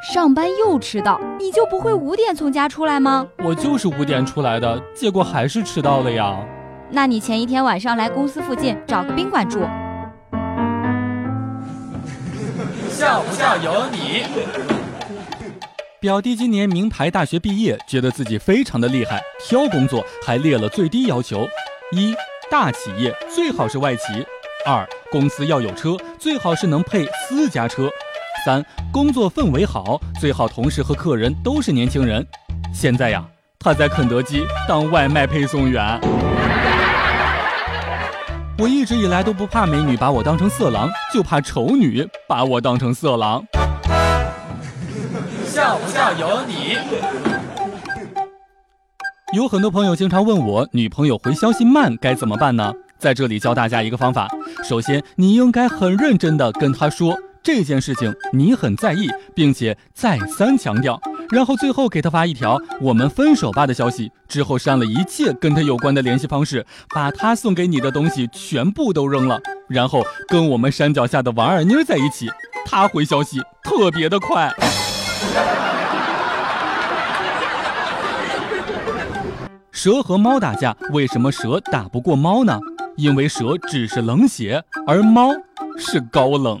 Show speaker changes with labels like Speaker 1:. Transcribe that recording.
Speaker 1: 上班又迟到，你就不会五点从家出来吗？
Speaker 2: 我就是五点出来的，结果还是迟到了呀。
Speaker 1: 那你前一天晚上来公司附近找个宾馆住。
Speaker 3: 笑不笑由你。
Speaker 2: 表弟今年名牌大学毕业，觉得自己非常的厉害，挑工作还列了最低要求：一大企业最好是外企；二公司要有车，最好是能配私家车。三，工作氛围好，最好同事和客人都是年轻人。现在呀，他在肯德基当外卖配送员。我一直以来都不怕美女把我当成色狼，就怕丑女把我当成色狼。
Speaker 3: 笑不笑由你。
Speaker 2: 有很多朋友经常问我，女朋友回消息慢该怎么办呢？在这里教大家一个方法，首先你应该很认真的跟她说。这件事情你很在意，并且再三强调，然后最后给他发一条“我们分手吧”的消息，之后删了一切跟他有关的联系方式，把他送给你的东西全部都扔了，然后跟我们山脚下的王二妮在一起。他回消息特别的快。蛇和猫打架，为什么蛇打不过猫呢？因为蛇只是冷血，而猫是高冷。